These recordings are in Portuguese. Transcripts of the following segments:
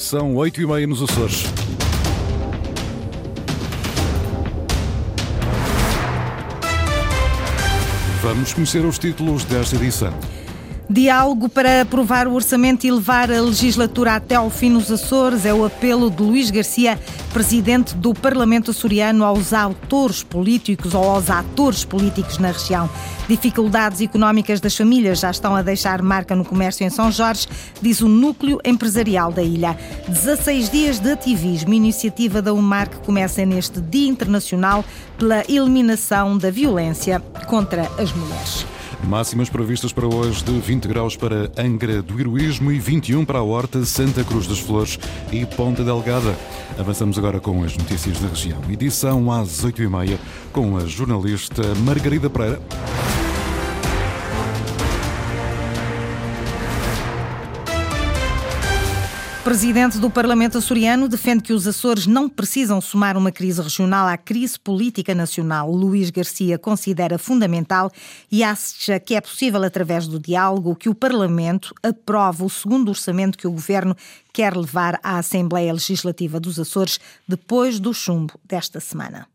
São oito e meia nos Açores. Vamos conhecer os títulos desta edição. Diálogo para aprovar o orçamento e levar a legislatura até ao fim nos Açores é o apelo de Luís Garcia, presidente do Parlamento açoriano, aos autores políticos ou aos atores políticos na região. Dificuldades económicas das famílias já estão a deixar marca no comércio em São Jorge, diz o núcleo empresarial da ilha. 16 dias de ativismo, iniciativa da UMAR que começa neste Dia Internacional pela eliminação da violência contra as mulheres. Máximas previstas para hoje de 20 graus para Angra do Heroísmo e 21 para a Horta, Santa Cruz das Flores e Ponta Delgada. Avançamos agora com as notícias da região. Edição às 8h30 com a jornalista Margarida Pereira. Presidente do Parlamento açoriano defende que os Açores não precisam somar uma crise regional à crise política nacional. Luís Garcia considera fundamental e acha que é possível, através do diálogo, que o Parlamento aprove o segundo orçamento que o Governo quer levar à Assembleia Legislativa dos Açores depois do chumbo desta semana.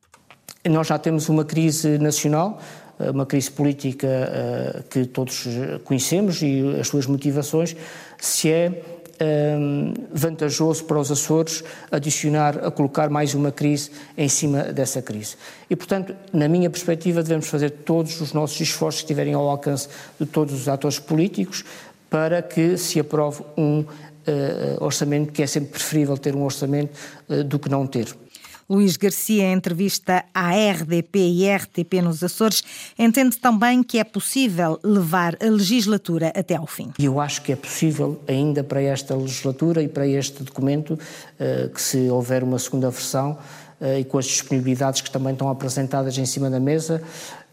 Nós já temos uma crise nacional, uma crise política eh, que todos conhecemos e as suas motivações, se é um, vantajoso para os Açores adicionar, a colocar mais uma crise em cima dessa crise. E, portanto, na minha perspectiva, devemos fazer todos os nossos esforços que estiverem ao alcance de todos os atores políticos para que se aprove um uh, orçamento, que é sempre preferível ter um orçamento uh, do que não ter. Luís Garcia, em entrevista à RDP e RTP nos Açores, entende também que é possível levar a legislatura até ao fim. Eu acho que é possível, ainda para esta legislatura e para este documento, eh, que se houver uma segunda versão eh, e com as disponibilidades que também estão apresentadas em cima da mesa,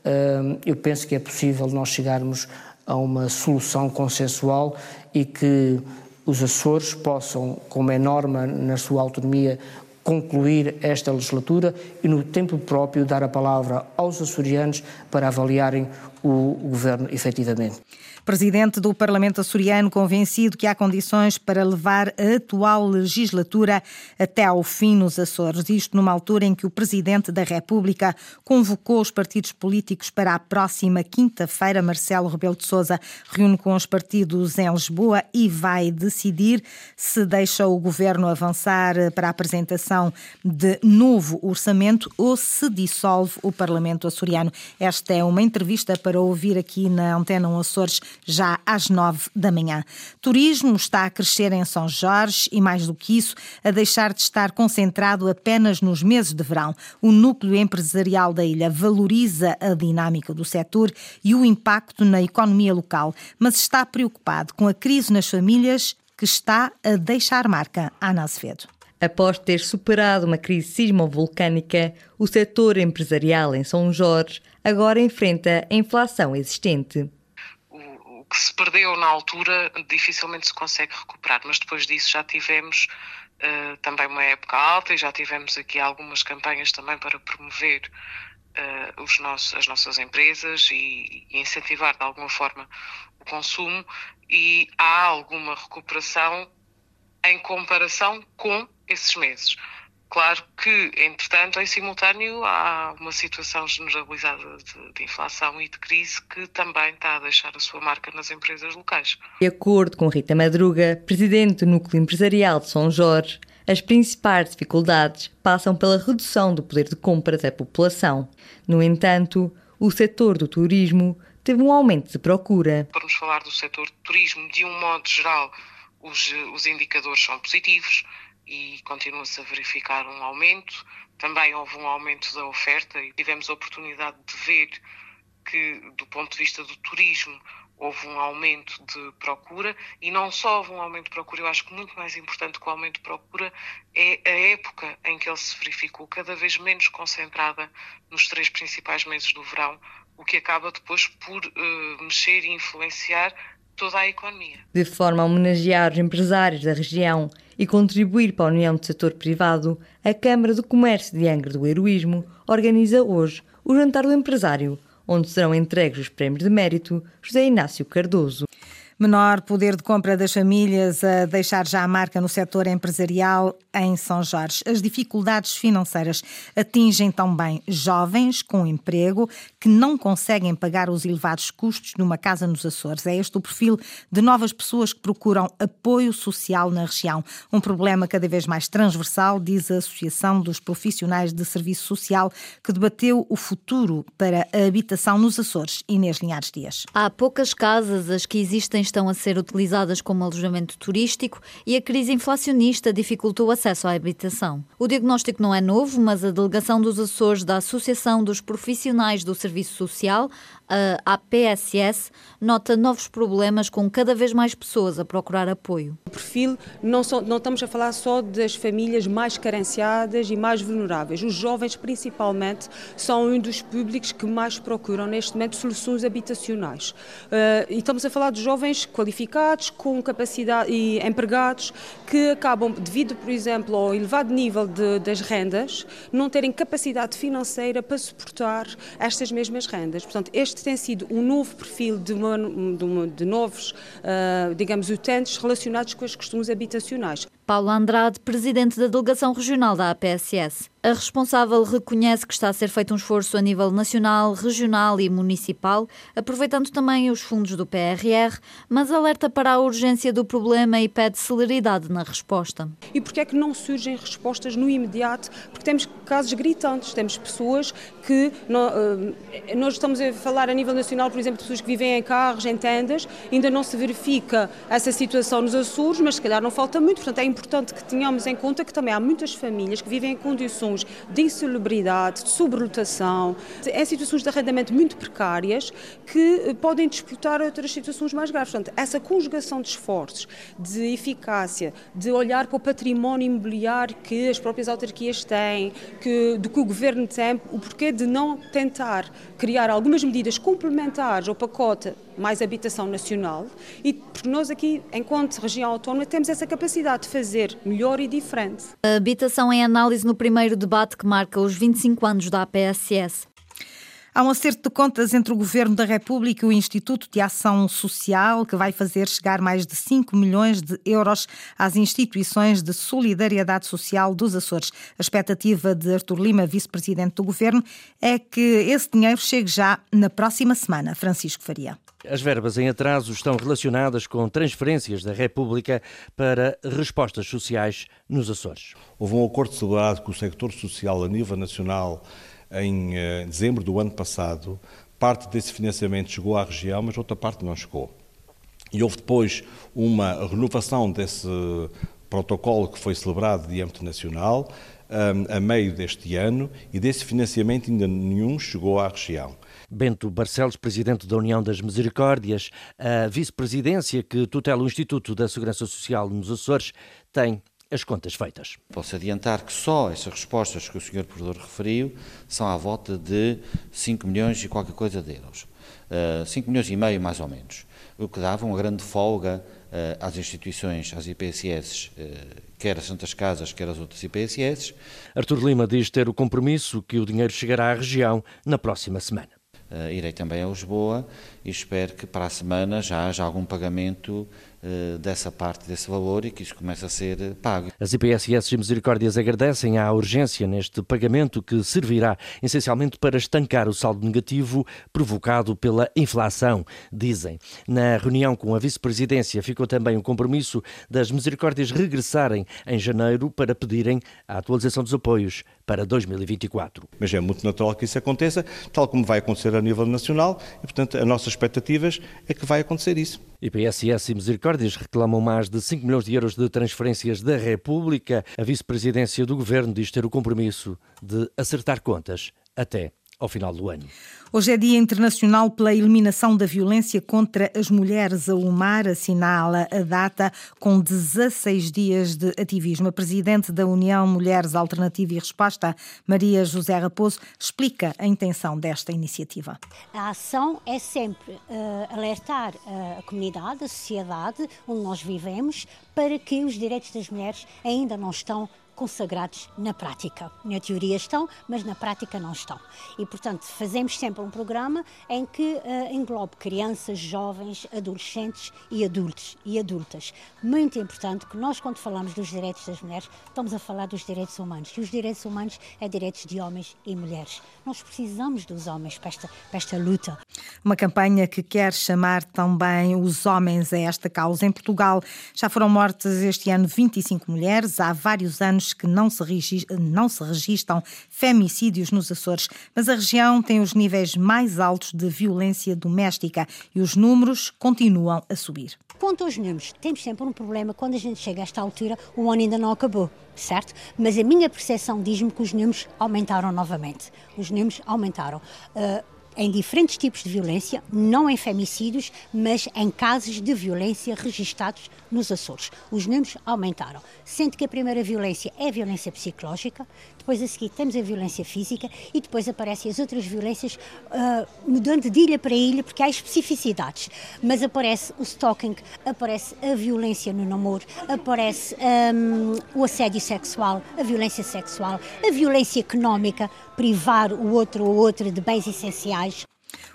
eh, eu penso que é possível nós chegarmos a uma solução consensual e que os Açores possam, como é norma na sua autonomia, concluir esta legislatura e, no tempo próprio, dar a palavra aos açorianos para avaliarem o governo efetivamente. Presidente do Parlamento açoriano, convencido que há condições para levar a atual legislatura até ao fim nos Açores. Isto numa altura em que o Presidente da República convocou os partidos políticos para a próxima quinta-feira. Marcelo Rebelo de Sousa reúne com os partidos em Lisboa e vai decidir se deixa o governo avançar para a apresentação de novo orçamento ou se dissolve o Parlamento açoriano. Esta é uma entrevista para ouvir aqui na Antena Açores já às nove da manhã. Turismo está a crescer em São Jorge e, mais do que isso, a deixar de estar concentrado apenas nos meses de verão. O núcleo empresarial da ilha valoriza a dinâmica do setor e o impacto na economia local, mas está preocupado com a crise nas famílias que está a deixar marca. Ana Azevedo. Após ter superado uma crise sismovolcânica, o setor empresarial em São Jorge agora enfrenta a inflação existente que se perdeu na altura dificilmente se consegue recuperar, mas depois disso já tivemos uh, também uma época alta e já tivemos aqui algumas campanhas também para promover uh, os nossos, as nossas empresas e, e, incentivar de alguma forma o consumo e há alguma recuperação em comparação com esses meses. Claro que, entretanto, em simultâneo, há uma situação generalizada de, de, inflação e de crise que também está a deixar a sua marca nas empresas locais. De acordo com Rita Madruga, presidente do Núcleo Empresarial de São Jorge, as principais dificuldades passam pela redução do poder de compra da população. No entanto, o setor do turismo teve um aumento de procura. Vamos falar do setor do turismo, de um modo geral, os, os indicadores são positivos e continua-se a verificar um aumento. Também houve um aumento da oferta e tivemos a oportunidade de ver que, do ponto de vista do turismo, houve um aumento de procura e não só houve um aumento de procura, eu acho que muito mais importante que o aumento de procura é a época em que ele se verificou, cada vez menos concentrada nos três principais meses do verão, o que acaba depois por uh, mexer e influenciar toda a economia. De forma a homenagear os empresários da região e contribuir para a união do setor privado, a Câmara do Comércio de Angra do Heroísmo organiza hoje o Jantar do Empresário, onde serão entregues os prémios de mérito José Inácio Cardoso. Menor poder de compra das famílias a deixar já a marca no setor empresarial em São Jorge. As dificuldades financeiras atingem também jovens com emprego que não conseguem pagar os elevados custos numa casa nos Açores. É este o perfil de novas pessoas que procuram apoio social na região. Um problema cada vez mais transversal, diz a Associação dos Profissionais de Serviço Social, que debateu o futuro para a habitação nos Açores. Inês Linhares Dias. Há poucas casas, as que existem estão a ser utilizadas como alojamento turístico e a crise inflacionista dificultou o acesso à habitação. O diagnóstico não é novo, mas a delegação dos Açores da Associação dos Profissionais do Serviço Social a APSS nota novos problemas com cada vez mais pessoas a procurar apoio. O perfil, não, só, não estamos a falar só das famílias mais carenciadas e mais vulneráveis. Os jovens, principalmente, são um dos públicos que mais procuram neste momento soluções habitacionais. Uh, e estamos a falar de jovens qualificados, com capacidade e empregados, que acabam, devido, por exemplo, ao elevado nível de, das rendas, não terem capacidade financeira para suportar estas mesmas rendas. Portanto, este tem sido um novo perfil de, uma, de, uma, de novos, uh, digamos, utentes relacionados com os costumes habitacionais. Paulo Andrade, presidente da delegação regional da APSS. A responsável reconhece que está a ser feito um esforço a nível nacional, regional e municipal, aproveitando também os fundos do PRR, mas alerta para a urgência do problema e pede celeridade na resposta. E porquê é que não surgem respostas no imediato? Porque temos casos gritantes, temos pessoas que eh, nós estamos a falar a nível nacional, por exemplo, de pessoas que vivem em carros, em tendas, ainda não se verifica essa situação nos Açores, mas se calhar não falta muito, portanto é importante que tenhamos em conta que também há muitas famílias que vivem em condições de insalubridade, de sobrelotação, em situações de arrendamento muito precárias que eh, podem disputar outras situações mais graves. Portanto, essa conjugação de esforços, de eficácia, de olhar para o património imobiliário que as próprias autarquias têm, que, do que o governo tem, o porquê de não tentar criar algumas medidas complementares ao pacote mais habitação nacional e porque nós aqui, enquanto região autónoma, temos essa capacidade de fazer melhor e diferente. A habitação em análise no primeiro debate que marca os 25 anos da APSS. Há um acerto de contas entre o Governo da República e o Instituto de Ação Social, que vai fazer chegar mais de 5 milhões de euros às instituições de solidariedade social dos Açores. A expectativa de Artur Lima, vice-presidente do Governo, é que esse dinheiro chegue já na próxima semana. Francisco Faria. As verbas em atraso estão relacionadas com transferências da República para respostas sociais nos Açores. Houve um acordo celebrado com o sector social a nível nacional em eh, dezembro do ano passado. Parte desse financiamento chegou à região, mas outra parte não chegou. E houve depois uma renovação desse protocolo que foi celebrado de âmbito nacional eh, a meio deste ano e desse financiamento ainda nenhum chegou à região. Bento Barcelos, presidente da União das Misericórdias, a vice-presidência que tutela o Instituto da Segurança Social nos Açores, tem as contas feitas. Posso adiantar que só essas respostas que o Sr. Provedor referiu são à volta de 5 milhões e qualquer coisa de euros. Uh, eh, 5 milhões e meio, mais ou menos. O que dava uma grande folga uh, às instituições, às IPSS, uh, eh, quer as Santas Casas, quer as outras IPSS. Artur Lima diz ter o compromisso que o dinheiro chegará à região na próxima semana. Uh, irei também a Lisboa e espero que para a semana já haja algum pagamento uh, dessa parte desse valor e que isso comece a ser pago. As IPSS e Misericórdias agradecem à urgência neste pagamento que servirá essencialmente para estancar o saldo negativo provocado pela inflação, dizem. Na reunião com a vice-presidência ficou também o compromisso das Misericórdias regressarem em janeiro para pedirem a atualização dos apoios para 2024. Mas é muito natural que isso aconteça, tal como vai acontecer a nível nacional, e portanto as nossas expectativas é que vai acontecer isso. IPSS e Misericórdias reclamam mais de 5 milhões de euros de transferências da República. A vice-presidência do governo diz ter o compromisso de acertar contas até ao final do ano. Hoje é Dia Internacional pela Eliminação da Violência contra as Mulheres. A UMAR assinala a data com 16 dias de ativismo. A presidente da União Mulheres Alternativa e Resposta, Maria José Raposo, explica a intenção desta iniciativa. A ação é sempre uh, alertar a comunidade, a sociedade onde nós vivemos, para que os direitos das mulheres ainda não estão consagrados na prática. Na teoria estão, mas na prática não estão. E, portanto, fazemos sempre um programa em que uh, englobe crianças, jovens, adolescentes e adultos e adultas. Muito importante que nós, quando falamos dos direitos das mulheres, estamos a falar dos direitos humanos. E os direitos humanos é direitos de homens e mulheres. Nós precisamos dos homens para esta, para esta luta. Uma campanha que quer chamar também os homens a esta causa. Em Portugal já foram mortas este ano 25 mulheres. Há vários anos que não se, não se registram femicídios nos Açores, mas a região tem os níveis mais altos de violência doméstica e os números continuam a subir. Quanto aos números, temos sempre um problema quando a gente chega a esta altura, o ano ainda não acabou, certo? Mas a minha percepção diz-me que os números aumentaram novamente. Os números aumentaram. Uh, em diferentes tipos de violência, não em femicídios, mas em casos de violência registados nos Açores. Os números aumentaram, sendo que a primeira violência é a violência psicológica, depois a seguir temos a violência física e depois aparecem as outras violências, uh, mudando de ilha para ilha, porque há especificidades. Mas aparece o stalking, aparece a violência no namoro, aparece um, o assédio sexual, a violência sexual, a violência económica, privar o outro ou outra de bens essenciais.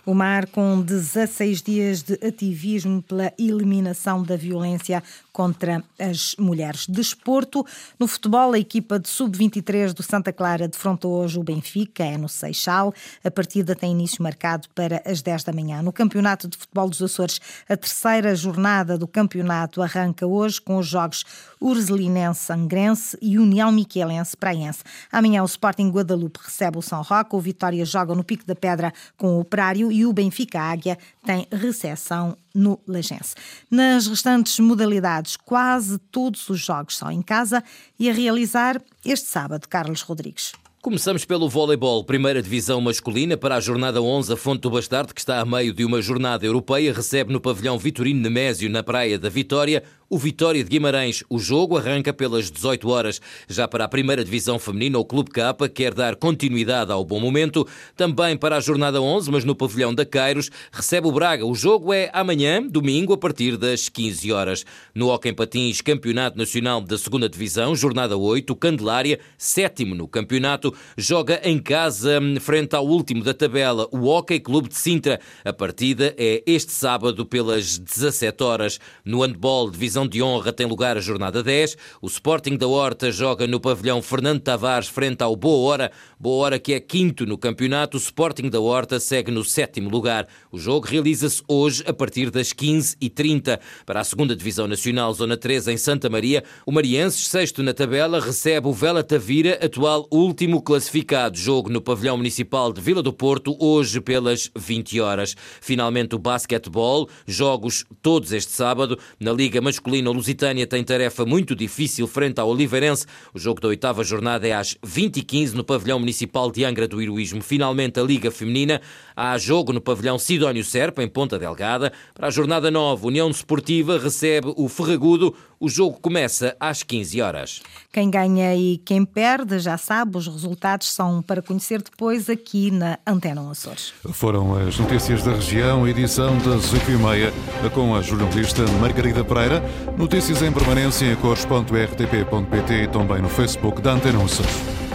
O mar com 16 dias de ativismo pela eliminação da violência contra as mulheres. Desporto, no futebol, a equipa de sub-23 do Santa Clara defrontou hoje o Benfica, é no Seixal. A partida tem início marcado para as 10 da manhã. No Campeonato de Futebol dos Açores, a terceira jornada do campeonato arranca hoje com os jogos Urzelinense Angrense e União Miquelense Praense. Amanhã o Sporting Guadalupe recebe o São Roque, o Vitória joga no Pico da Pedra com o Operário e o Benfica Águia tem recepção no Lagense. Nas restantes modalidades, quase todos os jogos são em casa e a realizar este sábado, Carlos Rodrigues. Começamos pelo voleibol, primeira divisão masculina para a jornada 11. A Fonte do Bastardo, que está a meio de uma jornada europeia, recebe no pavilhão Vitorino Nemésio, na Praia da Vitória, o Vitória de Guimarães. O jogo arranca pelas 18 horas. Já para a primeira divisão feminina, o Clube Capa quer dar continuidade ao bom momento. Também para a jornada 11, mas no pavilhão da Cairos, recebe o Braga. O jogo é amanhã, domingo, a partir das 15 horas. No Hockey Patins, Campeonato Nacional da Segunda Divisão, jornada 8, o Candelária, sétimo no campeonato, joga em casa frente ao último da tabela, o Hockey Clube de Sintra. A partida é este sábado pelas 17 horas. No handball, divisão divisão de honra tem lugar a jornada 10. O Sporting da Horta joga no pavilhão Fernando Tavares frente ao Boa Hora. Boa Hora que é quinto no campeonato. O Sporting da Horta segue no sétimo lugar. O jogo realiza-se hoje a partir das 15h30. Para a segunda Divisão Nacional, Zona 3 em Santa Maria, o Marienses, sexto na tabela, recebe o Vela Tavira, atual último classificado. Jogo no pavilhão municipal de Vila do Porto, hoje pelas 20 horas. Finalmente o basquetebol, jogos todos este sábado. Na Liga Masculina masculino, o Lusitânia tem tarefa muito difícil frente ao Oliveirense. O jogo da oitava jornada é às 20h15 no pavilhão municipal de Angra do Heroísmo. Finalmente, a Liga Feminina. Há jogo no pavilhão Sidónio Serpa, em Ponta Delgada. Para a jornada 9, União Desportiva recebe o Ferragudo. O jogo começa às 15 horas. Quem ganha e quem perde, já sabe, os resultados são para conhecer depois aqui na Antena Açores. Foram as notícias da região, edição das 8h30, com a jornalista Margarida Pereira. Notícias em permanência em cores.rtp.pt e também no Facebook da Antena Açores.